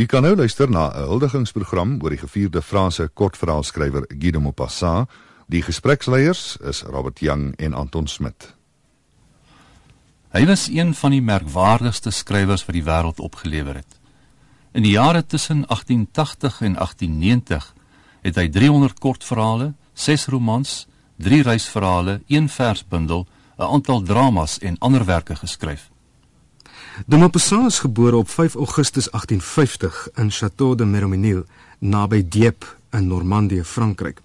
U kan nou luister na 'n huldigingsprogram oor die gevierde Franse kortverhaalskrywer Guy de Maupassant. Die gespreksleiers is Robert Young en Anton Smit. Hy was een van die merkwaardigste skrywers wat die wêreld opgelewer het. In die jare tussen 1880 en 1890 het hy 300 kortverhale, 6 romans, 3 reisverhale, 1 versbundel, 'n aantal dramas en ander werke geskryf. De Maupassant is gebore op 5 Augustus 1850 in Château de Méroménil, naby Dieppe in Normandië, Frankryk.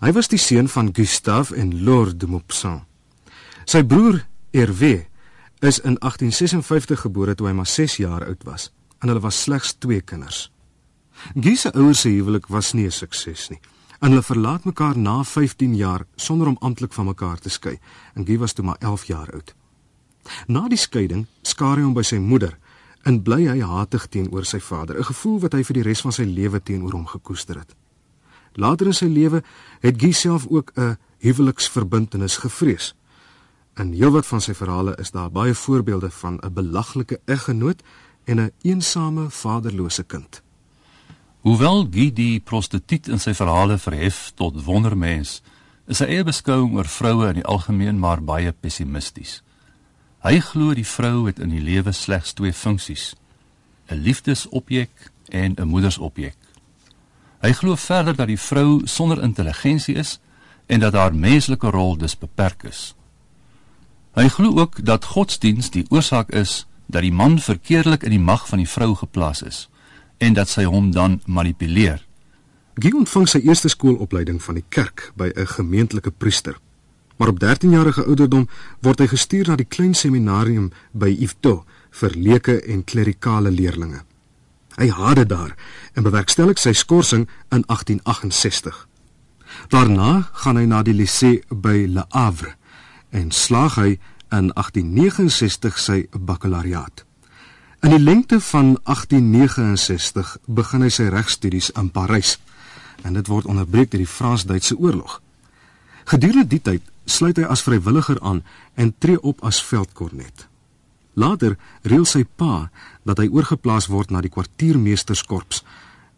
Hy was die seun van Gustave en Laure de Maupassant. Sy broer Hervé is in 1856 gebore toe hy maar 6 jaar oud was en hulle was slegs twee kinders. Guy se ouers se huwelik was nie 'n sukses nie. En hulle verlaat mekaar na 15 jaar sonder om amptelik van mekaar te skei. En Guy was toe maar 11 jaar oud. Na die skeiding skaar hy hom by sy moeder en bly hy hatig teenoor sy vader, 'n gevoel wat hy vir die res van sy lewe teenoor hom gekoester het. Later in sy lewe het Guy self ook 'n huweliksverbintenis gevrees. In heelwat van sy verhale is daar baie voorbeelde van 'n belaglike eggenoot en 'n eensame vaderlose kind. Hoewel Guy die prostituut in sy verhale verhef tot wondermens, is sy eie beskouing oor vroue in die algemeen maar baie pessimisties. Hy glo die vrou het in die lewe slegs twee funksies: 'n liefdesobjek en 'n moedersobjek. Hy glo verder dat die vrou sonder intelligensie is en dat haar menslike rol dus beperk is. Hy glo ook dat godsdiens die oorsaak is dat die man verkeerdelik in die mag van die vrou geplaas is en dat sy hom dan manipuleer. Guy ontvang sy eerste skoolopleiding van die kerk by 'n gemeentelike priester maar op 13-jarige ouderdom word hy gestuur na die klein seminarium by Yvetot vir leuke en klerikale leerlinge. Hy haat dit daar en bewerkstellig sy skorsing in 1868. Daarna gaan hy na die lycée by Le Havre en slaag hy in 1869 sy bakkalariaat. In die lengte van 1869 begin hy sy regstudies in Parys en dit word onderbreek deur die Frans-Duitse oorlog. Gedurende die tyd sluit hy as vrywilliger aan en tree op as veldkornet. Later reël sy pa dat hy oorgeplaas word na die kwartiermeesterskorps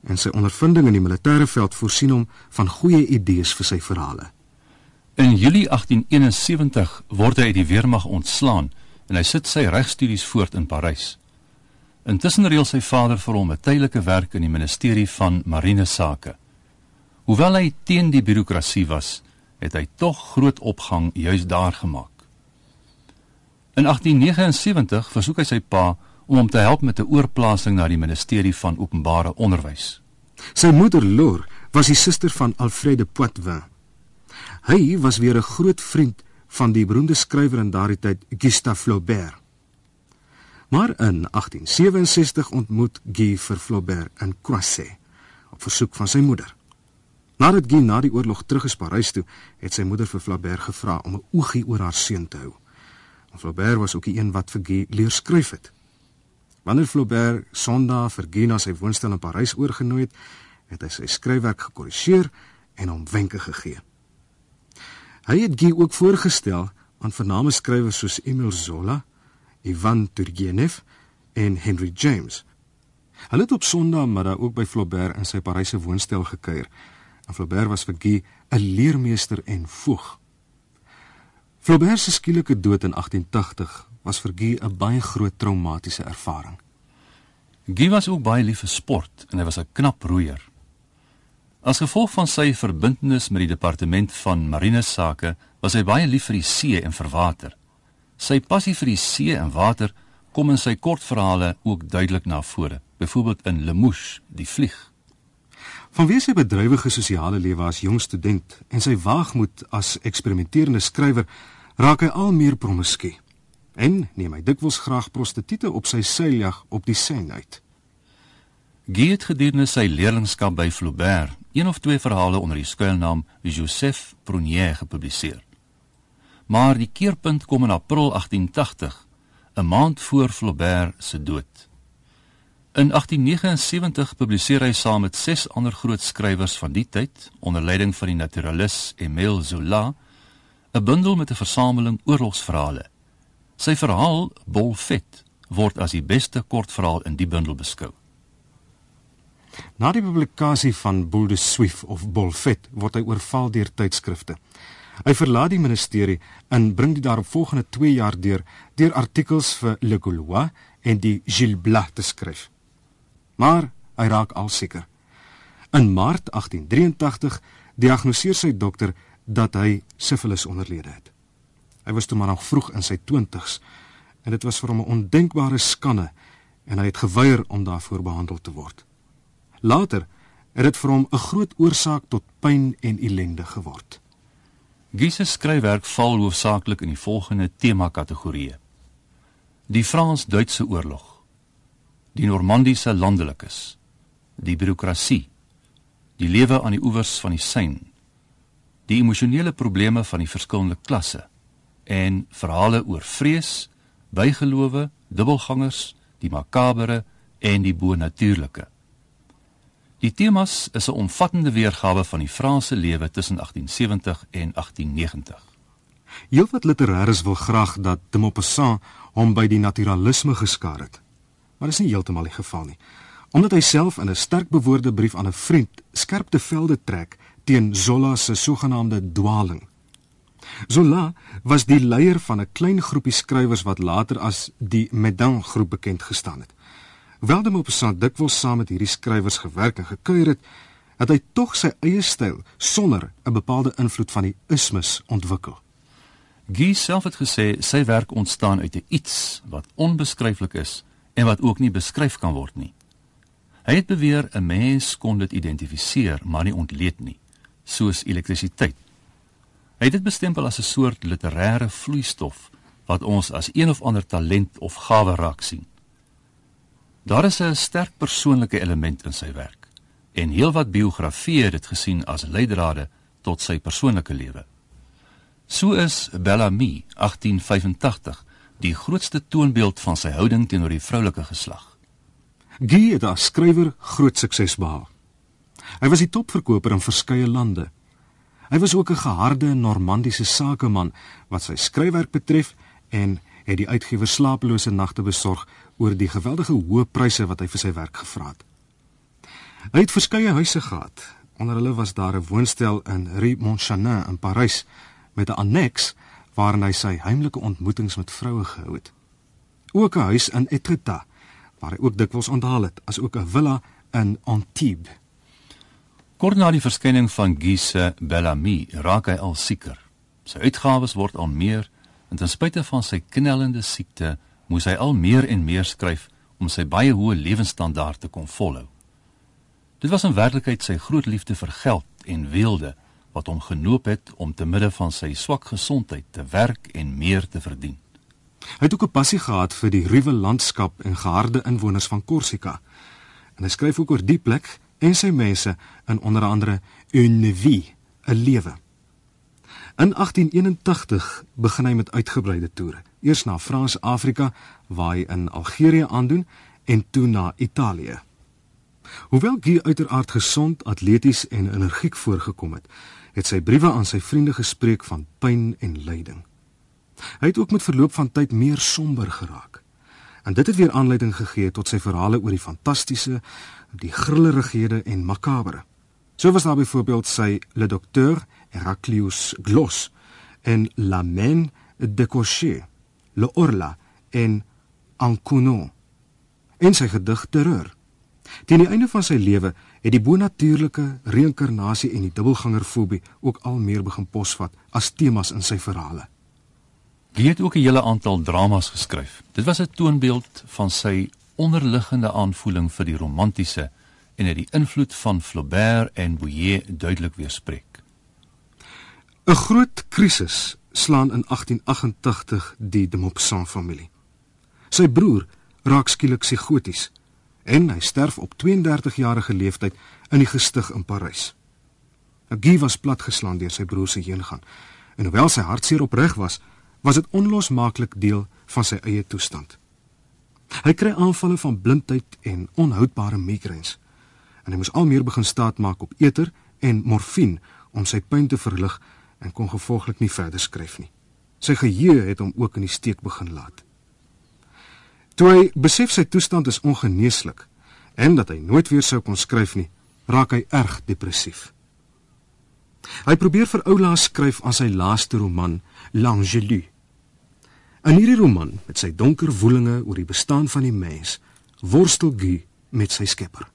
en sy ondervinding in die militêre veld voorsien hom van goeie idees vir sy verhale. In Julie 1871 word hy uit die weermag ontslaan en hy sit sy regstudies voort in Parys. Intussen reël sy vader vir hom 'n tydelike werk in die ministerie van marine sake. Hoewel hy teen die birokrasie was, het hy tog groot opgang juis daar gemaak. In 1879 versoek hy sy pa om hom te help met 'n oorplasing na die ministerie van openbare onderwys. Sy moeder Lor was die suster van Alfred de Poitvin. Hy was weer 'n groot vriend van die beroemde skrywer in daardie tyd Gustave Flaubert. Maar in 1867 ontmoet Guy vir Flaubert in Croisset op versoek van sy moeder. Nadat Guy na die oorlog terug is Parys toe, het sy moeder vir Flaubert gevra om 'n oogie oor haar seun te hou. En Flaubert was ook die een wat vir Guy leer skryf het. Wanneer Flaubert Sondag vir Guy na sy woonstel in Parys oorgenooi het, het hy sy skryfwerk gekorrigeer en hom wenke gegee. Hy het Guy ook voorgestel aan vername skrywers soos Emile Zola, Ivan Turgenev en Henry James. Hulle het op Sondag maar ook by Flaubert in sy Paryse woonstel gekuier. En Flaubert was vir Guy 'n leermeester en voog. Flaubert se skielike dood in 1880 was vir Guy 'n baie groot traumatiese ervaring. Guy was ook baie lief vir sport en hy was 'n knap roeier. As gevolg van sy verbintenis met die departement van marine sake, was hy baie lief vir die see en vir water. Sy passie vir die see en water kom in sy kortverhale ook duidelik na vore, byvoorbeeld in Le Mouche, die vlieg. Vanweë sy bedrywige sosiale lewe as jong student en sy waagmoed as eksperimenterende skrywer, raak hy al meer promisku en neem hy dikwels graag prostituie op sy seiljag op die Seine uit. Guy het gedurende sy leerlingskap by Flaubert een of twee verhale onder die skuilnaam Joseph Prunier gepubliseer. Maar die keerpunt kom in April 1880, 'n maand voor Flaubert se dood. In 1879 publiseer hy saam met ses ander groot skrywers van die tyd, onder leiding van die naturalis Émile Zola, 'n bundel met 'n versameling oorlogsverhale. Sy verhaal Bolfet word as die beste kortverhaal in die bundel beskou. Na die publikasie van Boule de Suif of Bolfet word hy oorval deur tydskrifte. Hy verlaat die ministerie en bring die daaropvolgende 2 jaar deur deur artikels vir Le Gaulois en die Gilles Blas te skryf. Maar hy raak al seker. In Maart 1883 diagnoseer sy dokter dat hy sifilis onderlede het. Hy was toe maar nog vroeg in sy 20's en dit was vir hom 'n ondenkbare skande en hy het geweier om daarvoor behandel te word. Later het dit vir hom 'n groot oorsaak tot pyn en ellende geword. Guy se skryfwerk val hoofsaaklik in die volgende tema-kategorieë: Die Frans-Duitse oorlog, die Normandiese landelikes, die bureaukrasie, die lewe aan die oewers van die Seine, die emosionele probleme van die verskillende klasse en verhale oor vrees, bygelowe, dubbelgangers, die makabere en die bonatuurlike. Die temas is 'n omvattende weergawe van die Franse lewe tussen 1870 en 1890. Heelwat literêres wil graag dat de Maupassant hom by die naturalisme geskaar het. Maar dit is nie heeltemal die geval nie. Omdat hy self in 'n sterk bewoorde brief aan 'n vriend skerp te velde trek teen Zola se sogenaamde dwaling. Zola was die leier van 'n klein groepie skrywers wat later as die Medan groep bekend gestaan het. Hoewel de Maupassant dikwels saam met hierdie skrywers gewerk en gekuier het, het hy tog sy eie styl sonder 'n bepaalde invloed van die ismus ontwikkel. Guy self het gesê sy werk ontstaan uit 'n iets wat onbeskryflik is en wat ook nie beskryf kan word nie. Hy het beweer 'n mens kon dit identifiseer, maar nie ontleed nie, soos elektrisiteit Hy het dit bestempel as 'n soort literêre vloeistof wat ons as een of ander talent of gawe raak sien. Daar is 'n sterk persoonlike element in sy werk en heelwat biografieë het dit gesien as leidrade tot sy persoonlike lewe. So is Bellamy 1885 die grootste toonbeeld van sy houding teenoor die vroulike geslag. Guy het as skrywer groot sukses behaal. Hy was die topverkoper in verskeie lande Hy was ook 'n geharde Normandiese sakeman wat sy skryfwerk betref en het die uitgewer slapelose nagte besorg oor die geweldige hoë pryse wat hy vir sy werk gevra het. Hy het verskeie huise gehad. Onder hulle was daar 'n woonstel in Rue Montchanin in Parys met 'n anneks waarin hy sy heimlike ontmoetings met vroue gehou het. Ook 'n huis in Etretat waar hy ook dikwels onthaal het, as ook 'n villa in Antibes. Kort na die verskyning van Guy se Bellamy raak hy al sieker. Sy uitgawes word al meer en ten spyte van sy knellende siekte moes hy al meer en meer skryf om sy baie hoë lewensstandaard te kon volhou. Dit was in werklikheid sy groot liefde vir geld en weelde wat hom genoop het om te midde van sy swak gesondheid te werk en meer te verdien. Hy het ook 'n passie gehad vir die ruwe landskap en geharde inwoners van Korsika. En hy skryf ook oor die plek en sy mense in onder andere Une vie, 'n lewe. In 1881 begin hy met uitgebreide toere. Eers na Frans-Afrika waar hy in Algerië aandoen en toe na Italië. Hoewel Guy uiteraard gesond, atleties en energiek voorgekom het, het sy briewe aan sy vriende gespreek van pyn en lyding. Hy het ook met verloop van tyd meer somber geraak. En dit het weer aanleiding gegee tot sy verhale oor die fantastiese, die grillerighede en makabere. So was daar byvoorbeeld sy Le Docteur Heraclius Gloss en La Main de Cochet, Le Orla en Ancuno. En sy gedig Terreur. Teen die einde van sy lewe het die bonatuurlike reïnkarnasie en die dubbelgangerfobie ook al meer begin posvat as temas in sy verhale. Hy het ook 'n hele aantal dramas geskryf. Dit was 'n toonbeeld van sy onderliggende aanvoeling vir die romantiese en het die invloed van Flaubert en Bouillet duidelik weerspreek. 'n Groot krisis slaan in 1888 die de Maupassant familie. Sy broer raak skielik psigoties en hy sterf op 32 jarige leeftyd in die gestig in Parys. Guy was platgeslaan deur sy broer se heengaan en hoewel sy hartseer opreg was, was dit onlosmaaklik deel van sy eie toestand. Hy kry aanvalle van blindheid en onhoudbare migraines. En hy moes al meer begin staatmaak op eter en morfine om sy pyn te verlig en kon gevolglik nie verder skryf nie. Sy geheue het hom ook in die steek begin laat. Toe hy besef sy toestand is ongeneeslik en dat hy nooit weer sou kon skryf nie, raak hy erg depressief. Hy probeer vir Oula skryf aan sy laaste roman, L'Angelu. In hierdie roman, met sy donker woelinge oor die bestaan van die mens, worstel Guy met sy skepper.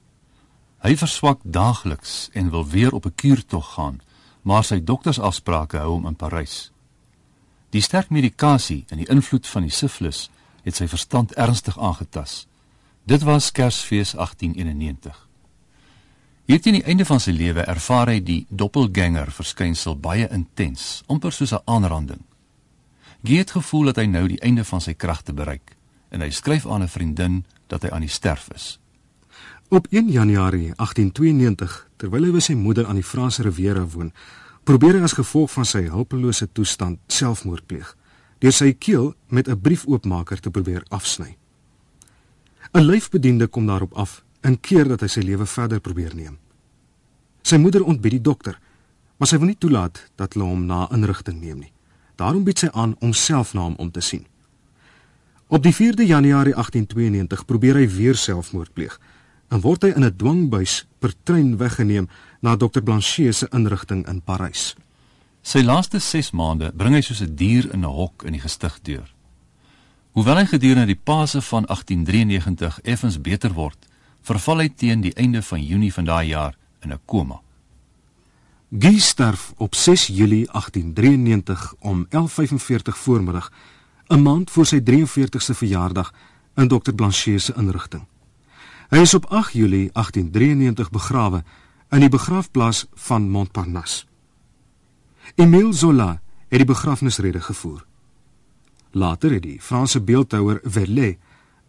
Hy verswak daagliks en wil weer op 'n kuurtog gaan, maar sy doktersafsprake hou hom in Parys. Die sterk medikasie en die invloed van die syfilis het sy verstand ernstig aangetas. Dit was Kersfees 1891. Hier teen die einde van sy lewe ervaar hy die doppelganger verskynsel baie intens, amper soos 'n aanranding. Guy het gevoel dat hy nou die einde van sy kragte bereik en hy skryf aan 'n vriendin dat hy aan die sterf is. Op 1 Januarie 1892, terwyl hy by sy moeder aan die Franse Riviera woon, probeer hy as gevolg van sy hulpelose toestand selfmoord pleeg deur sy keel met 'n briefoopmaker te probeer afsny. 'n Lyfbediende kom daarop af en keer dat hy sy lewe verder probeer neem. Sy moeder ontbied die dokter, maar sy wil nie toelaat dat hulle hom na inrigting neem nie. Daarom bied sy aan om self na hom om te sien. Op die 4de Januarie 1892 probeer hy weer selfmoord pleeg en word hy in 'n dwangbuis per trein weggeneem na Dr Blanchet se inrigting in Parys. Sy laaste 6 maande bring hy soos 'n dier in 'n hok in die gestig deur. Hoewel hy gedurende die Paase van 1893 effens beter word, verval hy teen die einde van Junie van daai jaar in 'n koma. Guy sterf op 6 Julie 1893 om 11:45 voormiddag, 'n maand voor sy 43ste verjaardag in Dr Blanchet se inrigting. Hy is op 8 Julie 1893 begrawe in die begraafplaas van Montparnasse. Emile Zola het die begrafnisrede gevoer. Later het die Franse beeldhouer Verlet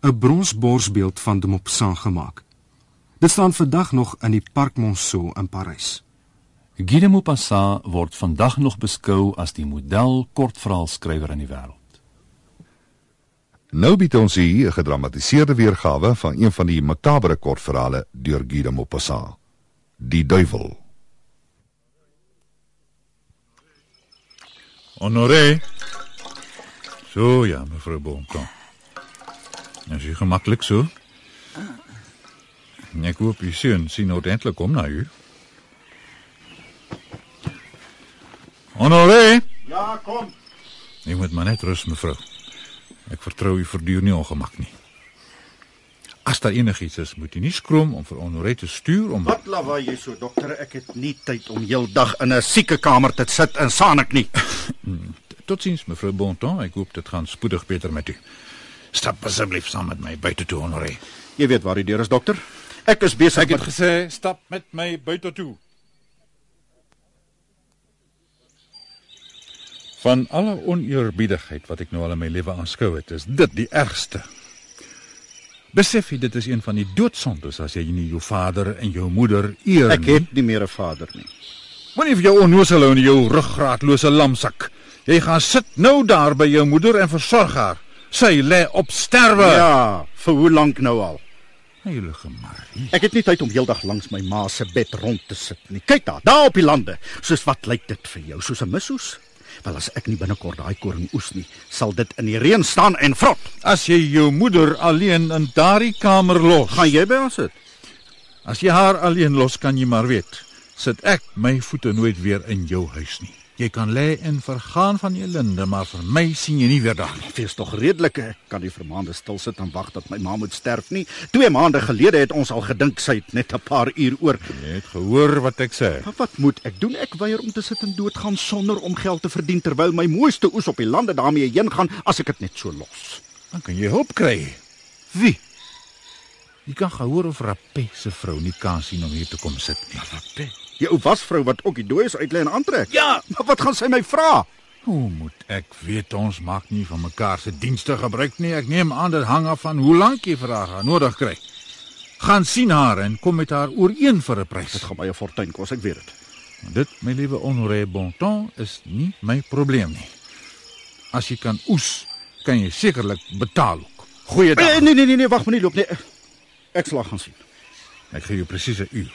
'n bronsborsbeeld van de Maupassant gemaak. Dit staan vandag nog in die Parc Monceau in Parys. Guy de Maupassant word vandag nog beskou as die model kortverhaalskrywer in die wêreld. Nou bied ons hier 'n gedramatiseerde weergawe van een van die makabere kortverhale deur Guy de Maupassant. Die duiwel. Honoré. So ja, mevrou Bonton. Is u gemaklik so? Ek hoop u seun sien ordentlik om na u. Honoré. Ja, kom. U moet maar net rus, mevrou. Ek vertrou u verduur nie ongemak nie. As daar enigiets is, moet u nie skroom om vir Honoré te stuur om Wat lawaai jy so, dokter? Ek het nie tyd om heeldag in 'n siekekamer te sit en saanik nie. Totsiens, mevrou Bonton. Ek hoop dit gaan spoedig beter met u. Stap asseblief saam met my buite toe, Honoré. Jy weet waar die deur is, dokter. Ek is besig Ek het met gesê stap met my buite toe. Van alle oneerbiedigheid wat ek nou al in my lewe aanskou het, is dit die ergste. Besef jy dit is een van die doodsondes as jy nie jou vader en jou moeder eer Ek nie. het nie meer 'n vader nie. Moenie vir jou onnoosel in jou ruggraatlose lamsak. Jy gaan sit nou daar by jou moeder en versorg haar. Sy lê op sterwe. Ja, vir hoe lank nou al? Heilige Marie. Ek het nie tyd om heeldag langs my ma se bed rond te sit nie. Kyk daar, daar op die lande. Soos wat lyk dit vir jou? Soos 'n misoes? Wel as ek nie binnekort daai koring oes nie, sal dit in die reën staan en vrot. As jy jou moeder alleen in daardie kamer los, Gaan jy by ons sit? as jy haar alleen los, kan jy maar weet, sit ek my voete nooit weer in jou huis nie. Jy kan lê en vergaan van ellende, maar vir my sien jy nie weer daar nie. Wees tog redelik. Ek kan nie vir maande stil sit en wag dat my ma moet sterf nie. 2 maande gelede het ons al gedink sy het net 'n paar uur oor. Jy het gehoor wat ek sê. Maar wat moet ek doen? Ek weier om te sit en doodgaan sonder om geld te verdien terwyl my mooiste oes op die lande daarmee heen gaan as ek dit net so los. Dan kan jy hulp kry. Wie? Jy kan gehoor of Rappé se vrou nie kan sien om hier te kom sit nie. Rappé. Die ou wasvrou wat ook die dooies uitlê en aantrek. Ja. Maar wat gaan sy my vra? Hoe moet ek weet ons maak nie van mekaar se dienste gebruik nie. Ek neem aan dit hang af van hoe lank jy vir haar gaan nodig kry. Gaan sien haar en kom met haar ooreen vir 'n prys. Dit gaan my 'n fortuin kos, ek weet dit. Dit, my liewe Honoré Bonton, is nie my probleem nie. As jy kan oes, kan jy sekerlik betaal ook. Goeiedag. Nee nee nee nee, nee wag maar nie loop nie. Ek sal haar gaan sien. Ek gee jou presies 'n uur.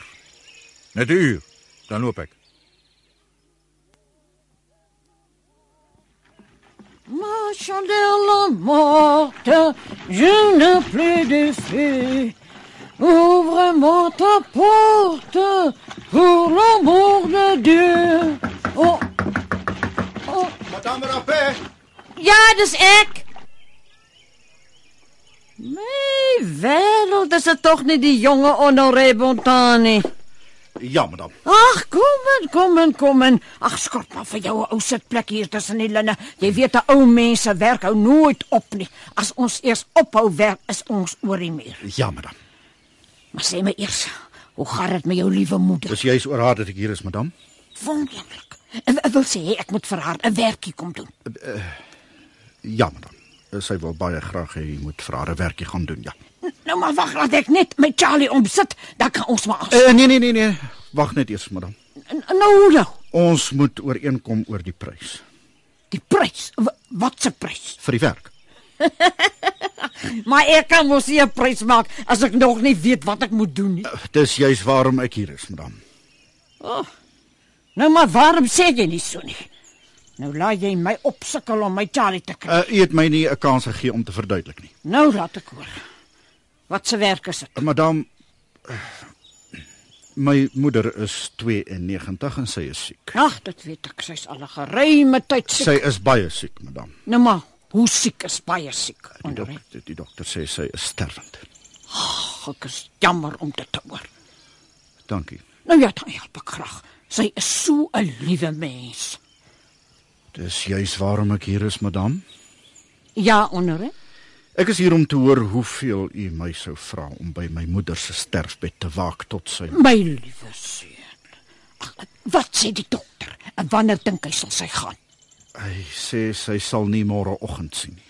Net 'n uur, dan loop ek. Ma chandelle morte, je n'ai plus de feu. Ouvre-moi ta porte pour l'amour de Dieu. Oh, Madame Rappé, ja, dis ek. My wêreld, dis dit tog nie die jonge Honoré Bontani. Ja, madam. Ag, kom in, kom in, kom in. Ag, skort maar vir jou 'n ou sitplek hier tussen die linne. Jy weet, 'n ou mens se werk hou nooit op nie. As ons eers ophou werk, is ons oor die muur. Ja, madam. Maar sê my eers, hoe gaan dit met jou liewe moeder? Dis juis oor haar dat ek hier is, madam. Wonderlik. Ek, ek wil sê ek moet vir haar 'n werkie kom doen. Ja, madam. Sy wil baie graag hê jy moet vir haar 'n werkie gaan doen, ja. Nou maar wag, laat ek net met Charlie omsit, dan kan ons maar. Uh, nee nee nee nee. Wag net eers, madam. Uh, nou hoe nou? Ons moet ooreenkom oor die prys Die prys. W wat se prys? vir die werk. Maar ek kan mos nie 'n prys maak as ek nog nie weet wat ek moet doen nie. Dis juis waarom ek hier is, madam. Nou maar waarom sê jy nie so nie? Nou laat jy my opsukkel om my Charlie te kry. Uh, u het my nie 'n kans gegee om te verduidelik nie. Nou laat ek hoor. Wat se werk is dit? Madam, my moeder is 92 en sy is siek. Ag, dit weet ek. Sy's al 'n geruime tyd siek. Sy is baie siek, madam. Nou maar, hoe siek is baie siek? Die, Onder dok die dokter sê sy is sterwend. ek is jammer om dit te hoor. Dankie. Nou ja, dan help ek graag. Sy is so 'n liewe mens. Dis juis waarom ek hier is, madam. Ja, onder. Ek is hier om te hoor hoeveel u my sou vra om by my moeder se sterfbed te waak tot sy My liewe seun. Ag, wat sê die dokter? En wanneer dink hy sal sy gaan? Hy sê sy sal nie môre oggend sien nie.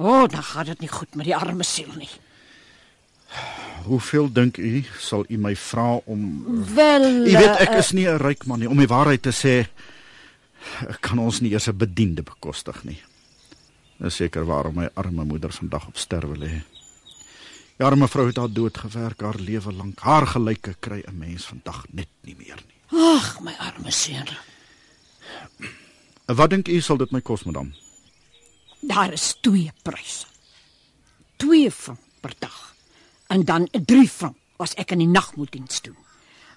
O, oh, dan gaan dit nie goed met die arme siel nie. Hoeveel dink u sal u my vra om Wel, U weet ek eh, is nie 'n ryk man nie om die waarheid te sê. Kan ons nie eers 'n bediende bekostig nie. Dis seker waarom my arme moeder vandag op sterwe lê. Die arme vrou het haar dood gewerk haar lewe lank. Haar gelyke kry 'n mens vandag net nie meer nie. Ag, my arme seun. Wat dink u sal dit my kos, madam? Daar is twee pryse. 2 frank per dag. En dan 3 frank as ek in die nag moet diens doen.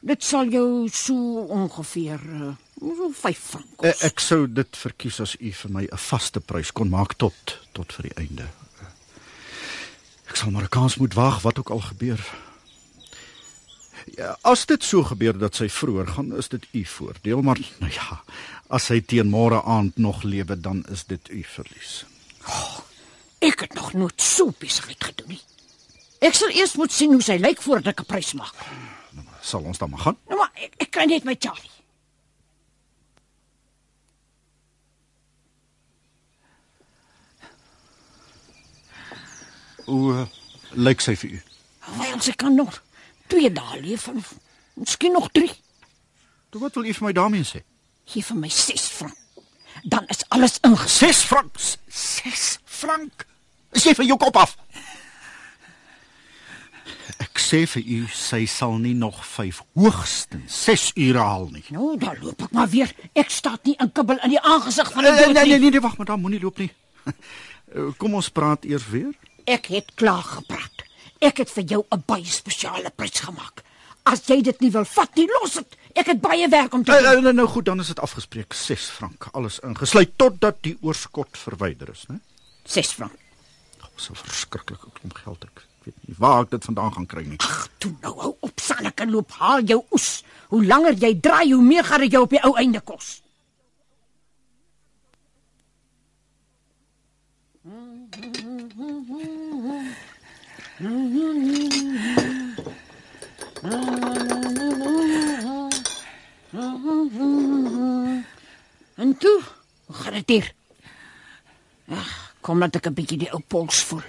Dit sal jou so ongeveer uh, so 5 frank Eh, kos. Ek sou dit verkies as u vir my 'n vaste prys kon maak tot tot vir die einde. Ek sal maar 'n kans moet waag wat ook al gebeur. Ja, as dit so gebeur dat sy vroeër gaan, is dit u voordeel, maar nou ja, as sy teen môre aand nog lewe, dan is dit u verlies. Ek het nog nooit so besigheid gedoen nie. Ek sal eers moet sien hoe sy lyk voordat ek 'n prys maak. Sal ons dan maar gaan? Nou maar ek, ek kry net my Charlie. Hoe uh, lyk sy vir u? Wel, sy kan nog 2 dae leef en miskien nog 3. Toe wat wil u vir my daarmee sê? Gee vir my 6 frank. Dan is alles ingesit. 6 frank. 6 frank. Is jy van jou kop af? Ek sê vir u, sy sal nie nog 5 hoogstens 6 ure haal nie. Nou, dan loop ek maar weer. Ek staan nie in kibbel in die aangesig van Nee die dood nee nee, nie. nee, nee wag, maar dan moenie loop nie. Eh, Kom ons praat eers weer. Ek het klaar gepraat. Ek het vir jou 'n baie spesiale prys gemaak. As jy dit nie wil vat nie, los dit. Ek het baie werk om te doen. uh, nou, nou goed, dan is dit afgespreek 6 frank, alles ingesluit totdat die oorskot verwyder is, né? 6 frank. Oh, so verskriklik klomp geld ek. Weet nie waar ek dit vandaan gaan kry nie. Ag, toe nou hou op, Sanneke, loop haal jou oes. Hoe langer jy draai, hoe meer gaan dit jou op die ou einde kos. En toe, hoe gaan dit hier? Ag, kom laat ek 'n bietjie die ou pols voel.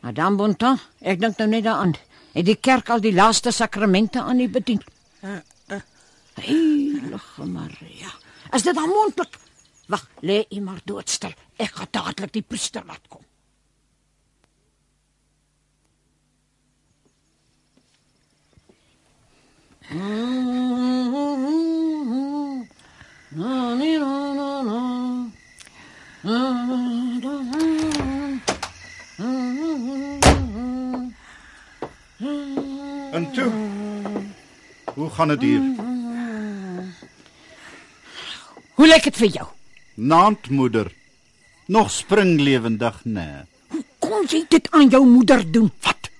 Madame Bontemps, ek dink nou net daaraan. Het die kerk al die laaste sakramente aan u bedien? Heilige Maria. Is dit dan moontlik? Wag, lê u maar doodstil. Ek gaan dadelik die priester laat kom. Na, ni, na, na, na. Na, na, na, na. En toe. Hoe gaan dit hier? Hoe lyk dit vir jou? Naand moeder. Nog springlewendig, nee. Kom jy dit aan jou moeder doen? Wat?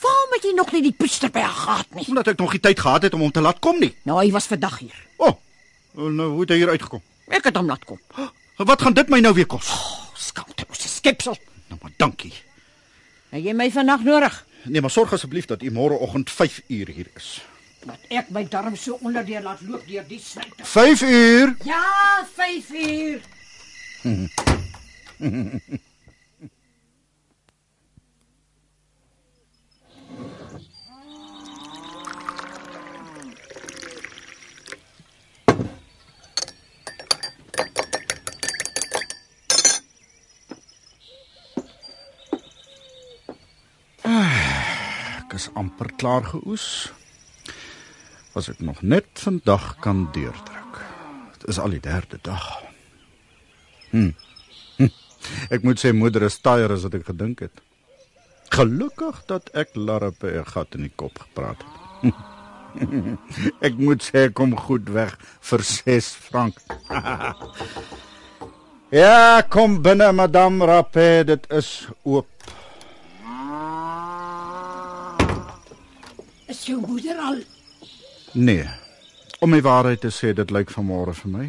Waarom het jy nog nie die priester by haar gehad nie? Omdat ek nog nie tyd gehad het om hom te laat kom nie. Nou, hy was vandag hier. O, oh, nou hoe het hy hier uitgekom? Ek het hom laat kom. Wat gaan dit my nou weer kos? Oh, Skaamtelose skepsel. Nou maar dankie. Het jy my vandag nodig? Nee, maar sorg asseblief dat u môreoggend 5 uur hier is. Dat ek my darm so onderdeur laat loop deur die snyter. 5 uur. Ja, 5 uur. Ek is amper klaar geoes. Was ek nog net vandag kan deurdruk. Dit is al die derde dag. Hm. hm. Ek moet sê moeder is taaier as wat ek gedink het. Gelukkig dat ek larpe 'n gat in die kop gepraat het. ek moet sê ek kom goed weg vir 6 frank. ja, kom binne madame Rappe, dit is oop. Is jou moeder al Nee. Om my waarheid te sê, dit lyk vanmôre vir my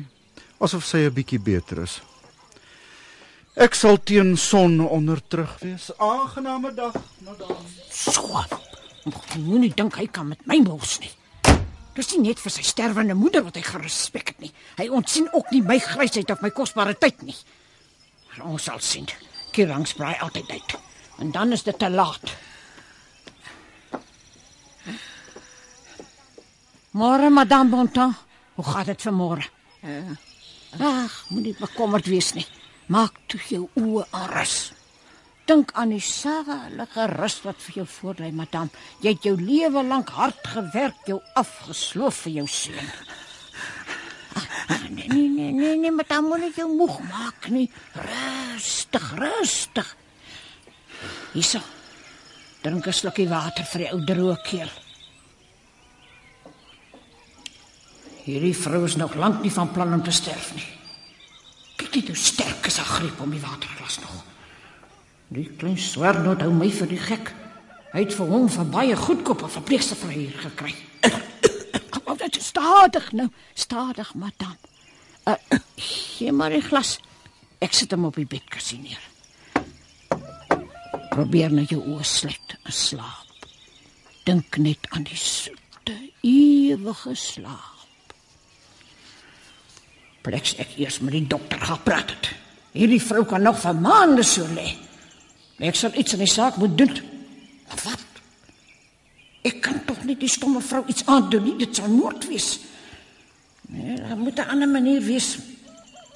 asof sy 'n bietjie beter is. Ek sal teen son onder terug wees. Aangename dag, madam. so? Moenie dink hy kan met my mos nie. Dis nie net vir sy sterwende moeder wat hy gerespek het nie. Hy ontsien ook nie my grysheid of my kosbare tyd nie. Maar ons sal sien. Kirang spraai altyd uit. En dan is dit te laat. Môre, madame Bontemps. Hoe gaat dit vanmôre? Uh, ag, moenie bekommerd wees nie. Maak toe jou oë rus. Dink aan die salige rus wat vir jou voorlê, madame. Jy het jou lewe lank hard gewerk, jou afgesloof vir jou seun. Nee, nee, nee, nee, nee, madame, moenie jou moeg maak nie. Rustig, rustig. Hierso. Drink 'n slukkie water vir die ou droë keel. Hierdie vrou is nog lank nie van plan om te sterf nie. Kyk net hoe sterk is haar greep om die waterglas nog. Die klein swernoot hou my vir die gek. Hy het vir hom van baie goedkoop 'n verpleegster vir hier gekry. Kom dit is stadig nou, stadig madam. Uh, gee maar die glas. Ek sit hom op die bedkussie neer. Probeer nou jou oë sluit en slaap. Dink net aan die soete, ewige slaap. Pleks ek eers met die dokter gaan praat het. Hierdie vrou kan nog vir maande so lê. Ek sal iets aan die saak moet doen. Wat? Ek kan tog nie die stomme vrou iets aandoen nie. Dit sal moord wees. Nee, daar moet 'n ander manier wees.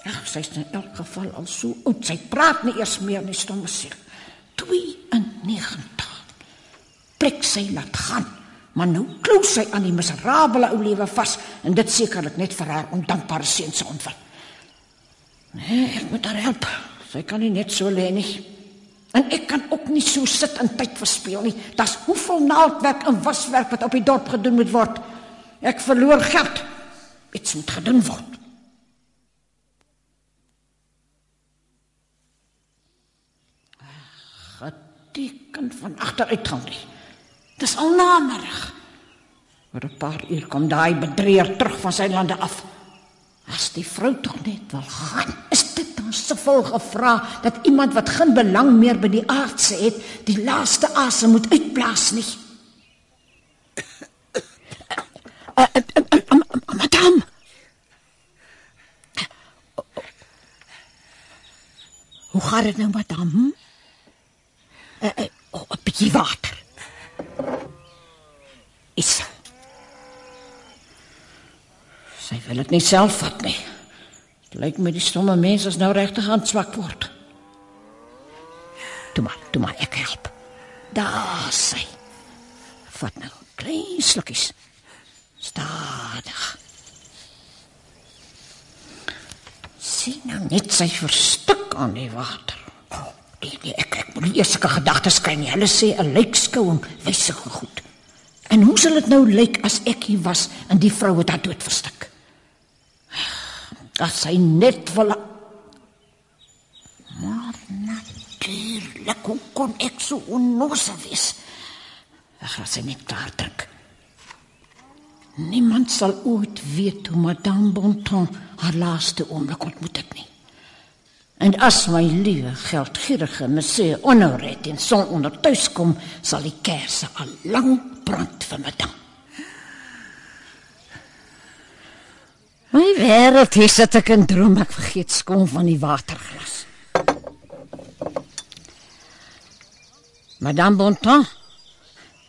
Ag, sy is in elk geval al so oud. Sy praat nie eers meer nie, stomme siel. 92. Plek sy laat gaan. Maar nou klou sy aan die miserabele ou lewe vas en dit sekerlik net vir haar ondankbare seun se ontwil. Nee, ek moet haar help. Sy kan nie net so lê nie. En ek kan ook nie so sit en tyd verspeel nie. Daar's hoeveel naaldwerk en waswerk wat op die dorp gedoen moet word. Ek verloor geld. Iets moet gedoen word. Geteken van agteruitgang nie. Dis al namiddag. Oor 'n paar uur kom daai bedrieger terug van sy lande af. As die vrou tog net wil gaan, is dit dan soveel gevra dat iemand wat geen belang meer by die aardse het, die laaste asem moet uitblaas nie. Uh, uh, uh, Madame. Hoe gaat het nou, madame? Uh, uh, oh, 'n bietjie water. Is. Sy wil dit nie self vat nie. Dit lyk my die stomme mense is nou regtig aan swak word. Toe maar, toe maar ek help. Daar sy. Vat nou klein slukkies. Stadig. Sien nou net sy verstik aan die water. Oh, Nee, nee, ek ek moet nie eers sulke gedagtes kry nie. Hulle sê 'n lijkskouing wys sulke goed. En hoe sal dit nou lyk as ek hier was en die vrou het haar dood verstik? As sy net wil Maar natuurlik, hoe kon ek so onnoosel wees? Ek gaan sy net klaar druk. Niemand sal ooit weet hoe Madame Bonton haar laaste oomblik ontmoet het nie. En as my liewe geldgierige monsieur Honoré in son onder tuis kom, sal die kersse al lank brand vir Madame. My wêreld is dit ek 'n droom ek vergeet skoon van die waterglas. Madame Bonton,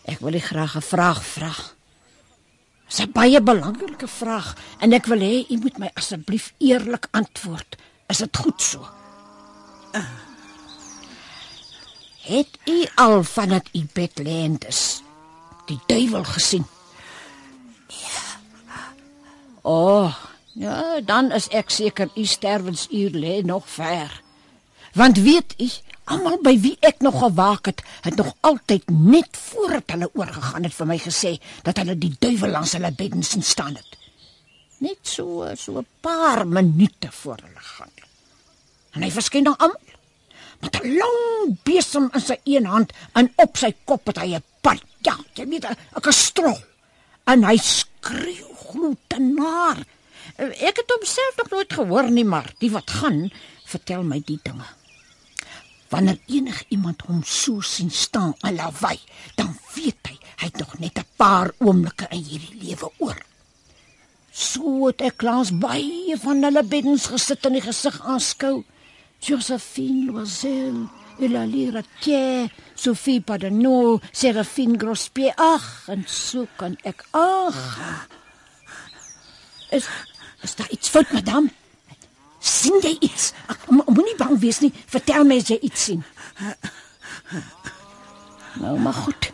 ek wil u graag 'n vraag vra. Dis 'n baie belangrike vraag en ek wil hê u moet my asseblief eerlik antwoord. Is dit goed so? Het u al vanat u bed lêendes die duiwel gesien? Ja. Oh, ja, dan is ek seker u sterwensuur lê nog ver. Want weet u, almal by wie ek nog gewaak het, het nog altyd net voordat hulle oorgegaan het vir my gesê dat hulle die duiwel langs hulle beddens sien staan het. Net so so 'n paar minute voor hulle gaan. En hy verskyn dan almal met 'n lang besem in sy een hand en op sy kop het hy 'n pad. Ja, jy weet 'n kastrol. En hy skreeu gloedenaar. Ek het hom self nog nooit gehoor nie, maar die wat gaan, vertel my die dinge. Wanneer enig iemand hom so sien staan en lawaai, dan weet hy hy het nog net 'n paar oomblikke in hierdie lewe oor. So het ek langs baie van hulle beddens gesit en die gesig aanskou. Josephine Loisel, Eulalie Ratier, Sophie Padenot, Serafine Grospier. Ag, en so kan ek ag. Is is daar iets fout, madame? sien jy iets? Moenie bang wees nie. Vertel my as jy iets sien. Nou maar goed.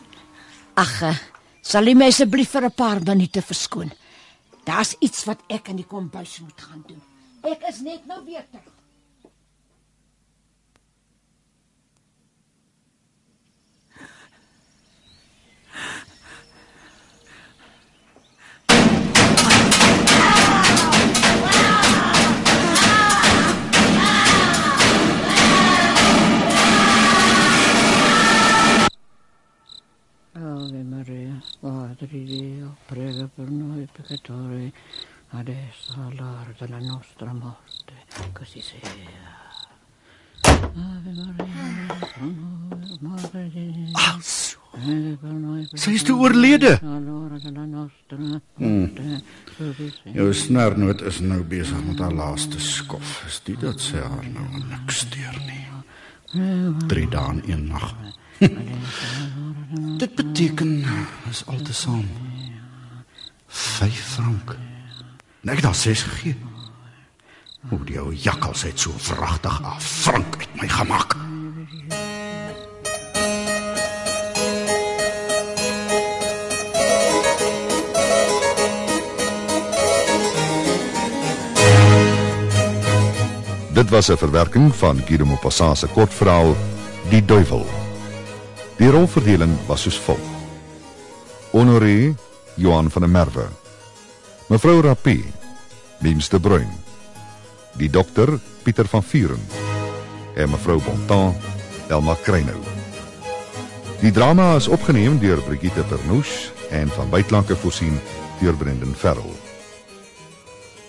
Ag, eh, sal jy my asseblief vir 'n paar minute verskoon? Daar's iets wat ek in die kombuis moet gaan doen. Ek is net nou weer terug. Padre Dio, prega per noi peccatori, adesso all'ora della nostra morte, così sia. Ave Maria, pro nobis, Madre di Dio, so. prega per noi Sy is toe oorlede. all'ora della nostra morte, così sia. Jou snernoot is nou besig met haar laaste skof. Is dit dat sy haar nou niks steur nie? 3 dae en een nag. Dit beteken is altesaam 5 frank. Nee, ek het daar 6 gegee. Hoe die ou jakkals het so vragtig af frank uit my gemaak. Dit was 'n verwerking van Guido Maupassant se kortverhaal Die Duiwel. Die rolverdeling was soos volg: Honoré Johan van der Merwe, Mevrou Rapie, Mims de Bruin, die dokter Pieter van Vuren en mevrou Bontan, Elma Kreinou. Die drama is opgeneem deur Brigitte Pernouche en van bytlanke voorsien deur Brendan Ferrell.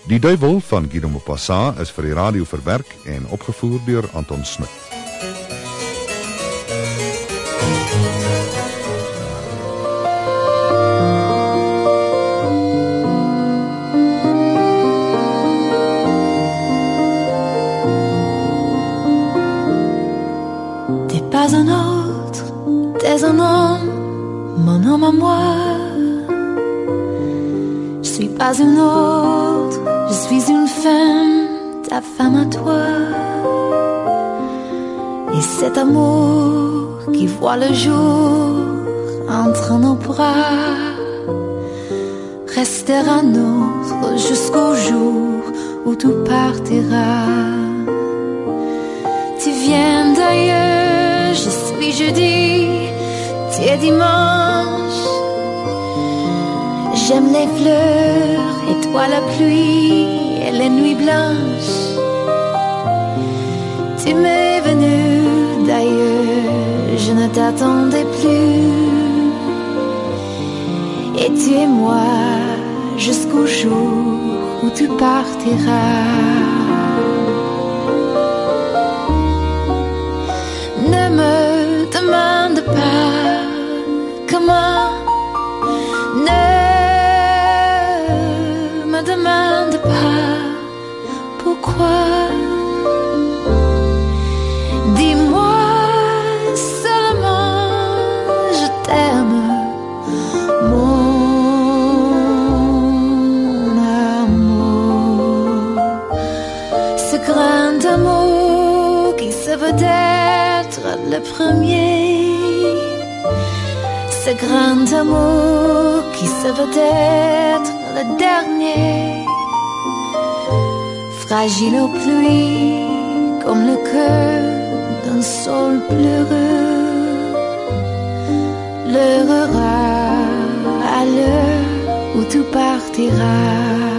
Die duiwel van Guido Maupassant is vir die radio verwerk en opgevoer deur Anton Smit. Suis je suis une femme, ta femme à toi. Et cet amour qui voit le jour entre nos bras restera nôtre jusqu'au jour où tout partira. Tu viens d'ailleurs es jeudi, tu es dimanche. J'aime les fleurs toi la pluie et les nuits blanches. Tu m'es venu d'ailleurs, je ne t'attendais plus. Et tu es moi jusqu'au jour où tu partiras. Premier, ce grand amour qui se veut être le dernier, fragile aux pluies comme le cœur d'un sol pleureux pleurera à l'heure où tu partiras.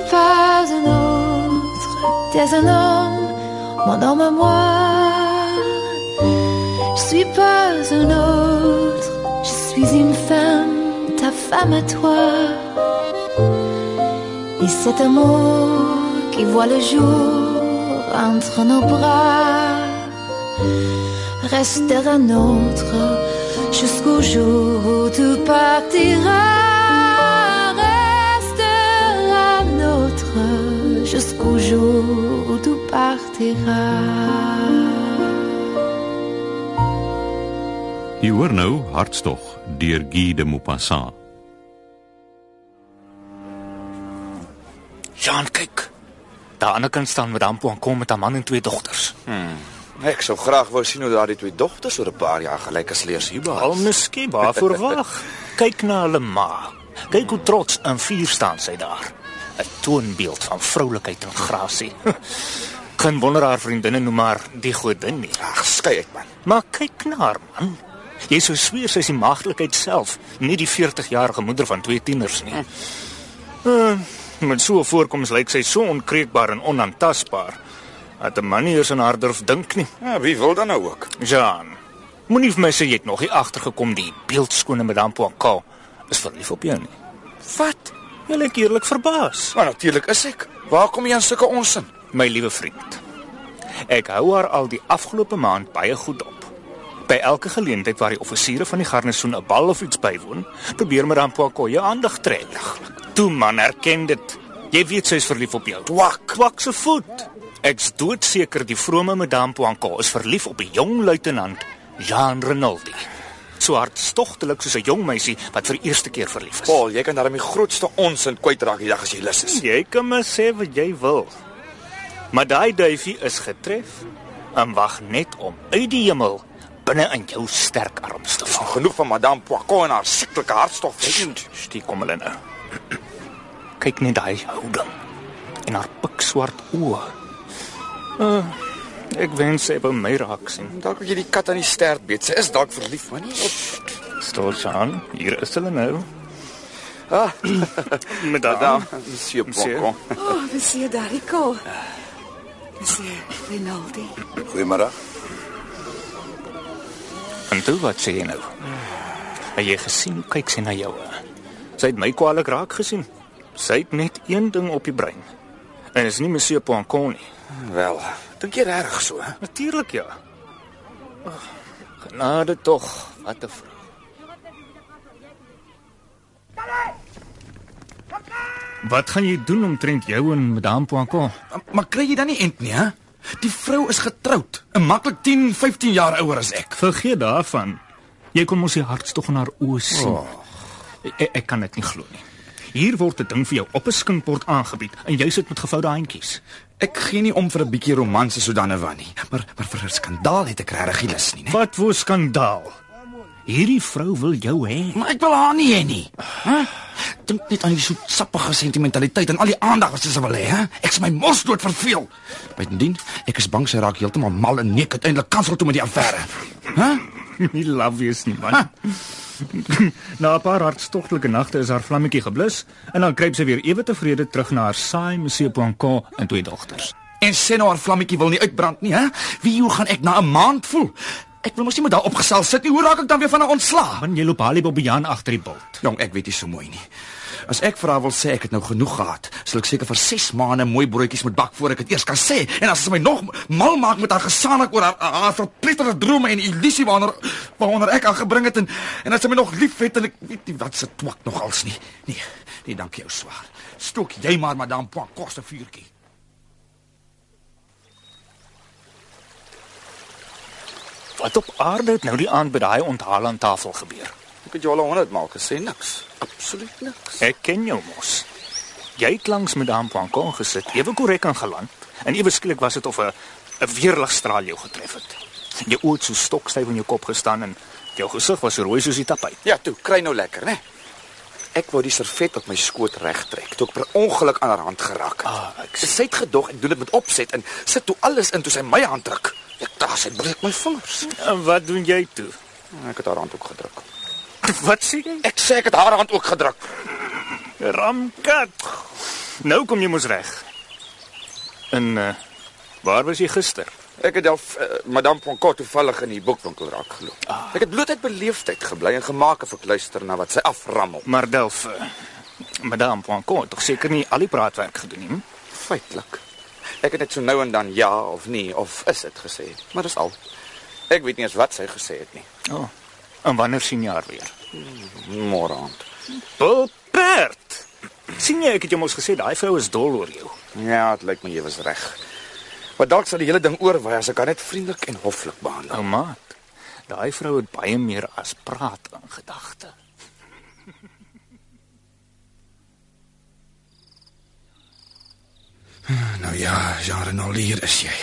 Pas un autre, t'es un homme, mon homme à moi. Je suis pas un autre, je suis une femme, ta femme à toi. Et cet amour qui voit le jour entre nos bras restera nôtre jusqu'au jour où tu partiras. Jour où tu partiras. Jy hoor nou Hartstog deur Guy de Maupassant. Jean, kyk. Daar aan die kant staan Madame Poincaré met haar man en twee dogters. Ek sou graag wou sien hoe daardie twee dogters oor 'n paar jaar gelyk as leers hier Al was. miskien waarvoor wag. kyk na hulle ma. Kyk hoe trots en fier staan sy daar. 'n Toonbeeld van vroulikheid en grasie. Geen wonder haar vriendinne noem maar die godin nie. Ag, skei uit man. Maar kyk na haar man. Jy sou sweer sy is die maagdelikheid self, nie die 40-jarige moeder van twee tieners nie. Uh, met so 'n voorkoms lyk sy so onkreukbaar en onaantastbaar. Dat 'n man nie eens aan haar durf dink nie. Ja, wie wil dan nou ook? Jean, moenie vir my sê jy het nog nie agtergekom die beeldskone Madame Poincaré is verlief op jou nie. Wat? Jy lyk eerlik verbaas. Maar natuurlik is ek. Waar kom jy aan sulke onsin? My liewe vriend. Ek hou haar al die afgelope maand baie goed op. By elke geleentheid waar die offisiere van die garnisoen 'n bal of iets bywoon, probeer Madame Poincaré jou aandag trek. Toe man, erken dit. Jy weet sy is verlief op jou. Twak. Twak se voet. Ek's doodseker die vrome Madame Poincaré is verlief op 'n jong luitenant, Jean Renaldi. So hartstogtelik soos 'n jong meisie wat vir die eerste keer verlief is. Paul, jy kan daarmee die grootste onsin kwytraak die dag as jy lus is. Jy kan maar sê wat jy wil. Maar daai duifie is getref en wag net om uit die hemel binne in jou sterk arms te val. Genoeg van Madame Poirot en haar sieklike hartstof. Stiek kom hulle nou. Kyk net daai houding en haar pikswart oë. Uh, ek wens sy wou my raak sien. Dalk het jy die kat aan die stert beet. Sy is dalk verlief, maar nie op Stolsaan, hier is hulle nou. Ah, Madame. Madame, Monsieur. Poirot. Oh, monsieur Darico. Monsieur Rinaldi. Goeiemôre. En toe wat sê jy nou? Het jy gesien hoe kyk sy na jou? Sy het my kwaliek raak gesien. Sy het net een ding op die brein. En is nie Monsieur Poincaré nie. Wel, dink jy regtig so? hè? Natuurlik ja. Genade tog, wat 'n vrou. Wat gaan jy doen omtrent jou en Madame Poincaré? Maar kry jy dan nie ent nie, hè? Die vrou is getroud, en maklik 10, 15 jaar ouer as ek. Vergeet daarvan. Jy kon mos die hartstog in haar oë sien. Oh. Ek, ek kan dit nie glo nie. Hier word 'n ding vir jou op 'n skinkbord aangebied en jy sit met gevoude handjies. Ek gee nie om vir 'n bietjie romanse sodanige van nie, maar maar vir 'n skandaal het ek regtig nie lus nie, né? Wat voor skandaal? Hierdie vrou wil jou hê. Maar ek wil haar nie hê nie. Hæ? Dink net aan die so sappige sentimentaliteit en al die aandag wat sy wil hê, hè? Ek is my mos dood verveel. Bytendien, ek is bang sy raak heeltemal mal en nek uiteindelik kansel toe met die affære. Hæ? Nie love is nie man. Na 'n paar hartstogtelike nagte is haar vlammetjie geblus en dan kruip sy weer ewe tevrede terug na haar saai Monsieur Poincon en twee dogters. En sê nou haar vlammetjie wil nie uitbrand nie, hè? Wie hoe gaan ek na 'n maand voel? Ek wil mos nie met daar opgesel sit nie. Hoe raak ek dan weer van haar ontslaa? Man, jy loop Halie Bobbejaan agter die bult. Jong, ek weet nie so mooi nie. As ek vir haar wil sê ek het nou genoeg gehad, sal ek seker vir 6 maande mooi broodjies moet bak voor ek dit eers kan sê. En as sy my nog mal maak met haar gesaanik oor haar, haar verpletterde drome en illusie waaronder waaronder ek haar gebring het en en as sy my nog liefhet en ek weet nie wat se twak nog als nie. Nee, nee, dankie jou swaar. Stook jy maar madame Poincon se vuurtjie. Wat op aarde het nou die aand by daai onthaal aan tafel gebeur? Ek het jou al 100 maal gesê niks. Absoluut niks. Ek ken jou mos. Jy het langs met Daan Poincon gesit, ewe korrek en geland, en ewe skielik was dit of 'n 'n weerligstraal jou getref het. Jou oë het so stokstyf in jou kop gestaan en jou gesig was rooi soos die tapuit. Ja, toe, kry nou lekker, né? Ek wou die servet op my skoot regtrek toe ek per ongeluk aan haar hand geraak het. Ah, ek sy het gedog ek doen dit met opset en sit toe alles in toe sy my hand druk. Ek dacht sy breek my vingers. En wat doen jy toe? Ek het haar hand ook gedruk. Wat sê jy? Ek sê ek het haar hand ook gedruk. Ramkat. Nou kom jy mos reg. En uh, waar was jy gister? Ek het af uh, Madame Poncot toevallig in die boekwinkel raak geloop. Ah. Ek het bloot uit beleefdheid gebly en gemaak of ek luister na wat sy aframmel. Maar Delf, uh, Madame Poincon het tog seker nie al die praatwerk gedoen nie. hm? Feitelik. Ek het net so nou en dan ja of nee of is dit gesê, maar dis al. Ek weet nie eens wat sy gesê het nie. O. Oh. En wanneer sien jy haar weer? Môre aand. Bopert. sien jy ek het jou mos gesê daai vrou is dol oor jou. Ja, dit lyk my jy was reg. Maar dalk sal die hele ding oorwaai as ek haar net vriendelik en hoflik behandel. Ou maat. Daai vrou het baie meer as praat in gedagte. Nou ja, Jean Renald, hier is jy.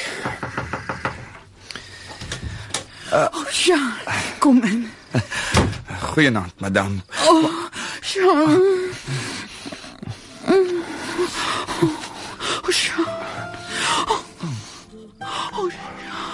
O, oh, Jean, kom in. Goeienaand, madame. Oh, Jean. Oh, Jean. Oh, oh, Jean.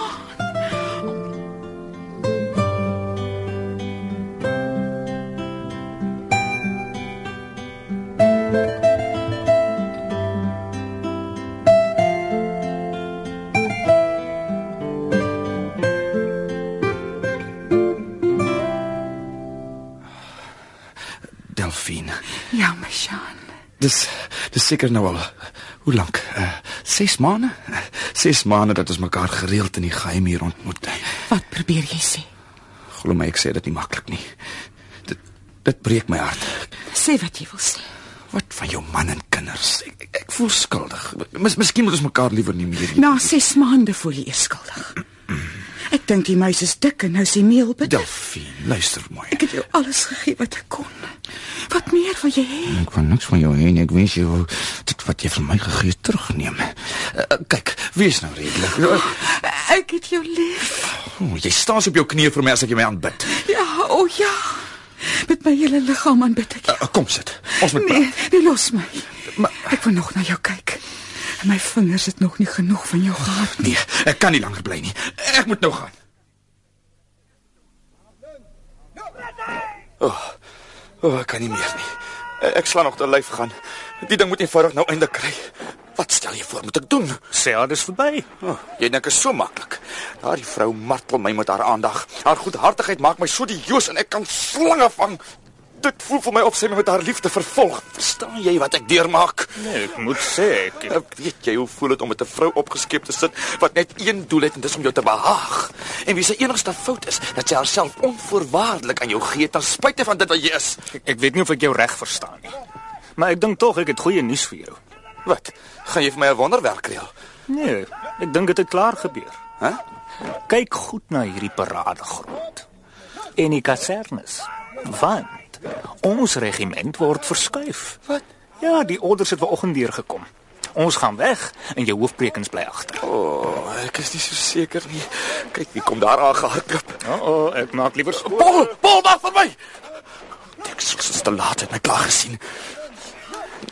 Seker nou al hoe lank? Uh 6 maande? Uh, 6 maande dat ons mekaar gereeld in die geheim hier ontmoet. Wat probeer jy sê? Glo my, ek sê dit nie maklik nie. Dit dit breek my hart. Sê wat jy wil sê. Wat van jou man en kinders? Ek, ek, ek voel skuldig. Mis, miskien moet ons mekaar liewer nie meer hier. Na 6 maande voel jy eers skuldig. Ek dink die muis is dik en nou is die meel bitter. Delphine, luister mooi. Ek het jou alles gegee wat ek kon. Wat meer wil jy hê? Ek wil niks van jou hê nie. Ek wens jy wou dit wat jy van my gegee het terugneem. Uh, kyk, wees nou redelik. Uh, Ek het jou lief. oh, jy staan op jou knieë vir my as ek jy my aanbid. Ja, o oh ja. Met my hele liggaam aanbid ek jou. Uh, kom sit. Ons moet Nee, praat. nee, los my. Maar Ek wil nog na jou kyk. En my vingers het nog nie genoeg van jou gehad nie. nee, ek kan nie langer bly nie. Ek moet nou gaan. O, oh, ek kan nie meer nie. Ek slaan nog te lyf gaan. Die ding moet eenvoudig nou einde kry. Wat stel jy voor moet ek doen? Sê haar dis verby. Oh, jy dink is so maklik. Daardie vrou martel my met haar aandag. Haar goedhartigheid maak my so die joos en ek kan slange vang. Dit voel vir my of sy my met haar liefde vervolg. Verstaan jy wat ek deurmaak? Nee, ek moet sê ek Ek weet jy hoe voel dit om met 'n vrou opgeskep te sit wat net een doel het en dis om jou te behaag. En wie se enigste fout is dat sy haarself onvoorwaardelik aan jou gee ten spyte van dit wat jy is. ek, ek weet nie of ek jou reg verstaan nie. Maar ek dink tog ek het goeie nuus vir jou. Wat? Gaan jy vir my 'n wonderwerk reël? Nee, Ek dink dit het klaar gebeur. Hæ? Kyk goed na hierdie paradegrond. En die kasernes. Want ons regiment word verskuif. Wat? Ja, die orders het vanoggend deurgekom. Ons gaan weg en jou hoofprekens bly agter. O, oh, ek is nie so seker nie. Kyk wie kom daar aangehardloop. O, oh, oh, ek maak liewer skoon. Paul, Paul wag vir my. Ek sou soos te laat het my klaar gesien.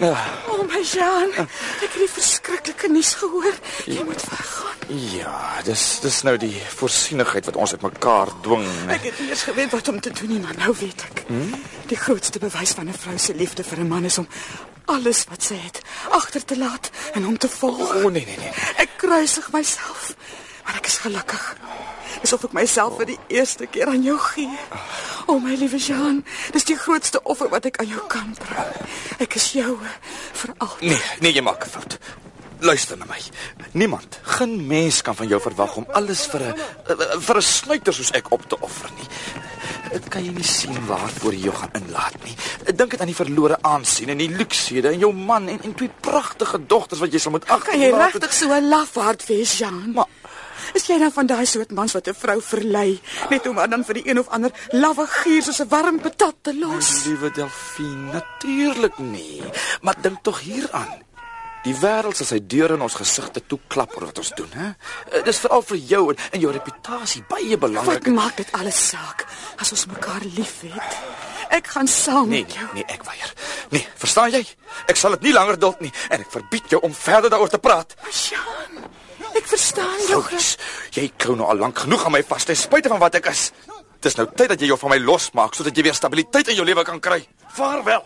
O, oh, my Jean, ek het die verskriklike nuus gehoor. Jy moet weggaan. Ja, dis dis nou die voorsienigheid wat ons uit mekaar dwing. Ek het nie eers geweet wat om te doen nie, maar nou weet ek. Hmm? Die grootste bewys van 'n vrou se liefde vir 'n man is om alles wat sy het agter te laat en hom te volg. O, oh, nee nee nee. Ek kruisig myself, maar ek is gelukkig. Asof ek myself vir die eerste keer aan jou gee. O oh, my liewe Jean, dis die grootste offer wat ek aan jou kan bring. Ek is joue vir altyd. Nee, nee, jy maak 'n fout. Luister na my. Niemand, geen mens kan van jou verwag om alles vir 'n vir 'n snuiter soos ek op te offer nie. Dit kan jy nie sien waarvoor jy jou gaan inlaat nie. Dink dit aan die verlore aansien en die luksede en jou man en en twee pragtige dogters wat jy sal moet agter. Kan jy regtig so 'n lafhart wees, Jean? Maar is jy dan van daai soort mans wat 'n vrou verlei net om haar dan vir die een of ander lawwe gier soos 'n warm patat te los? My liewe Delphine, natuurlik nie. Maar dink tog hieraan. Die wêreld sal sy deure in ons gesigte toe klap oor wat ons doen, hè? Dis veral vir jou en, en jou reputasie baie belangrik. Wat maak dit alles saak as ons mekaar liefhet? Ek gaan saam nee, met jou. Nee, nee, ek weier. Nee, verstaan jy? Ek sal dit nie langer duld nie en ek verbied jou om verder daaroor te praat. Jean, ek verstaan jou. Focus. Jy klou nou al lank genoeg aan my vas, ten spyte van wat ek is. Dis nou tyd dat jy jou van my losmaak sodat jy weer stabiliteit in jou lewe kan kry. Vaarwel.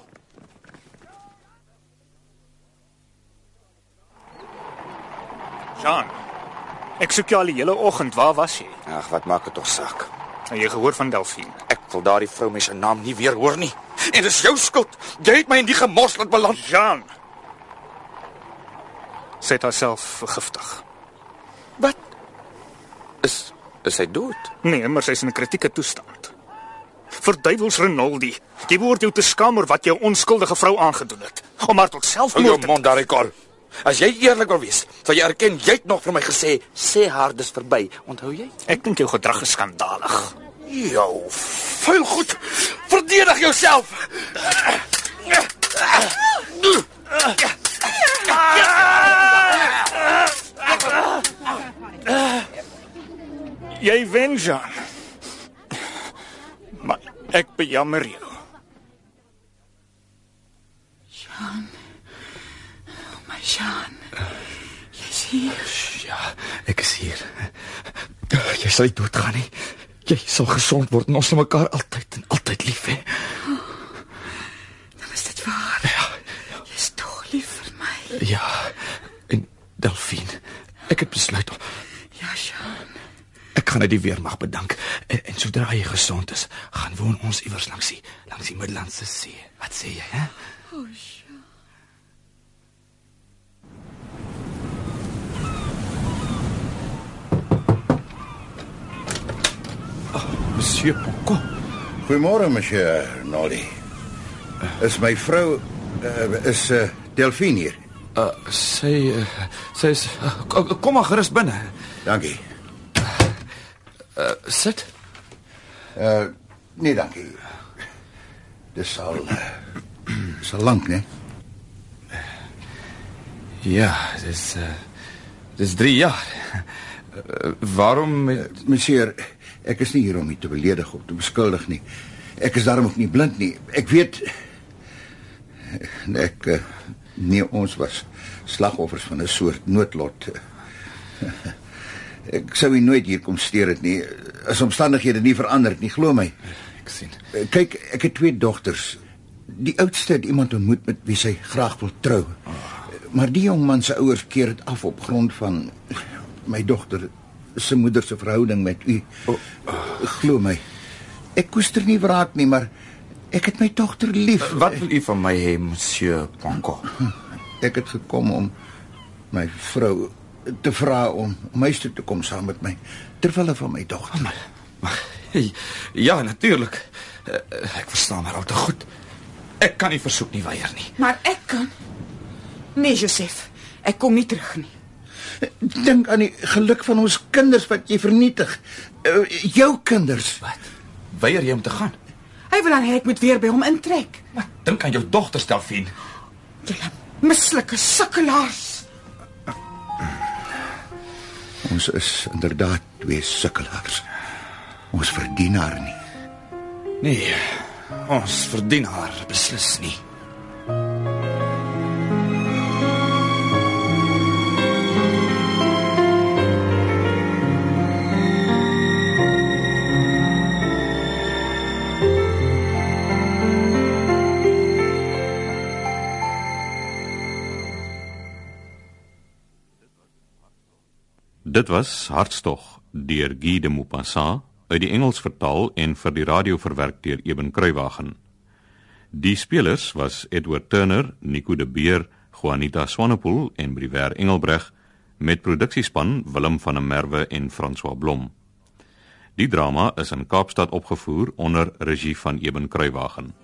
Jean. Ek soek jou al die hele oggend. Waar was jy? Ag, wat maak dit tog saak? Het jy gehoor van Delphine? Ek wil daardie vrou mens se naam nie weer hoor nie. En dis jou skuld. Jy het my in die gemors laat beland, Jean. Sy het haarself vergiftig. Wat? Is is sy dood? Nee, maar sy is in 'n kritieke toestand. Verduivels Renaldi. Jy behoort jou te skaam oor wat jou onskuldige vrou aangedoen het. Om haar tot Hou jou selfmoord te mond daar, Ricol. As jy eerlik wil wees, sal jy erken jy het nog vir my gesê, sê haar dis verby. Onthou jy? Ek dink jou gedrag is skandalig. Jou vuil goed. Verdedig jouself. Jy wen, Jean. Maar ek bejammer jou. Jean. Oh my Jean. Jy's hier. Ja, ek is hier. Jy sal nie doodgaan nie. Jy sal gesond word en ons sal mekaar altyd en altyd lief hê. Dan is dit waar. Ja. Jy's tog lief vir my. Ja. En Delphine, ek het besluit om Ja, gaan uit die weermag bedank en, en sodra jy gesond is, gaan woon ons iewers langs die langs die Middellandse See. Wat sê jy, hè? O, oh, Jean. Monsieur Ponko. Goeiemôre, monsieur Nolly. Is my vrou uh, is uh, Delphine hier? Uh sy uh, sy is uh, kom maar gerus binne. Dankie. Uh sit. Uh nee, dankie. Dis al uh, dis al lank, né? Ja, dis uh dis 3 jaar. Uh, waarom uh, monsieur Ek is nie hier om u te beledig of te beskuldig nie. Ek is daarom ook nie blind nie. Ek weet ek nee ons was slagoffers van 'n soort noodlot. Ek sou nie nooit hier kom steur het nie as omstandighede nie verander het nie, glo my. Ek sien. Kyk, ek het twee dogters. Die oudste het iemand ontmoet met wie sy graag wil trou. Maar die jong man se ouers keer dit af op grond van my dogter se moeder se verhouding met u. Oh, oh. Glo my. Ek koester nie wraak nie, maar ek het my dogter lief. Wat wil u van my hê, monsieur Ponko? Ek het gekom om my vrou te vra om om huis toe te kom saam met my terwyl van my dogter. Maar, maar ja, natuurlik. Ek verstaan maar al te goed. Ek kan nie versoek nie weier nie. Maar ek kan. Nee, Joseph. Ek kom nie terug nie. Dink aan die geluk van ons kinders wat jy vernietig. Uh, jou kinders. Wat? Weier jy om te gaan? Hy wil dan hê ek moet weer by hom intrek. Wat? Dink aan jou dogter Stelfien. Julle mislike sukkelaars. Ons is inderdaad twee sukkelaars. Ons verdien haar nie. Nee. Ons verdien haar beslis nie. Dit was Hartstog deur Guy de Maupassant uit die Engels vertaal en vir die radio verwerk deur Eben Kruiwagen. Die spelers was Edward Turner, Nico de Beer, Juanita Swanepoel en Briwer Engelbreg met produksiespan Willem van der Merwe en François Blom. Die drama is in Kaapstad opgevoer onder regie van Eben Kruiwagen.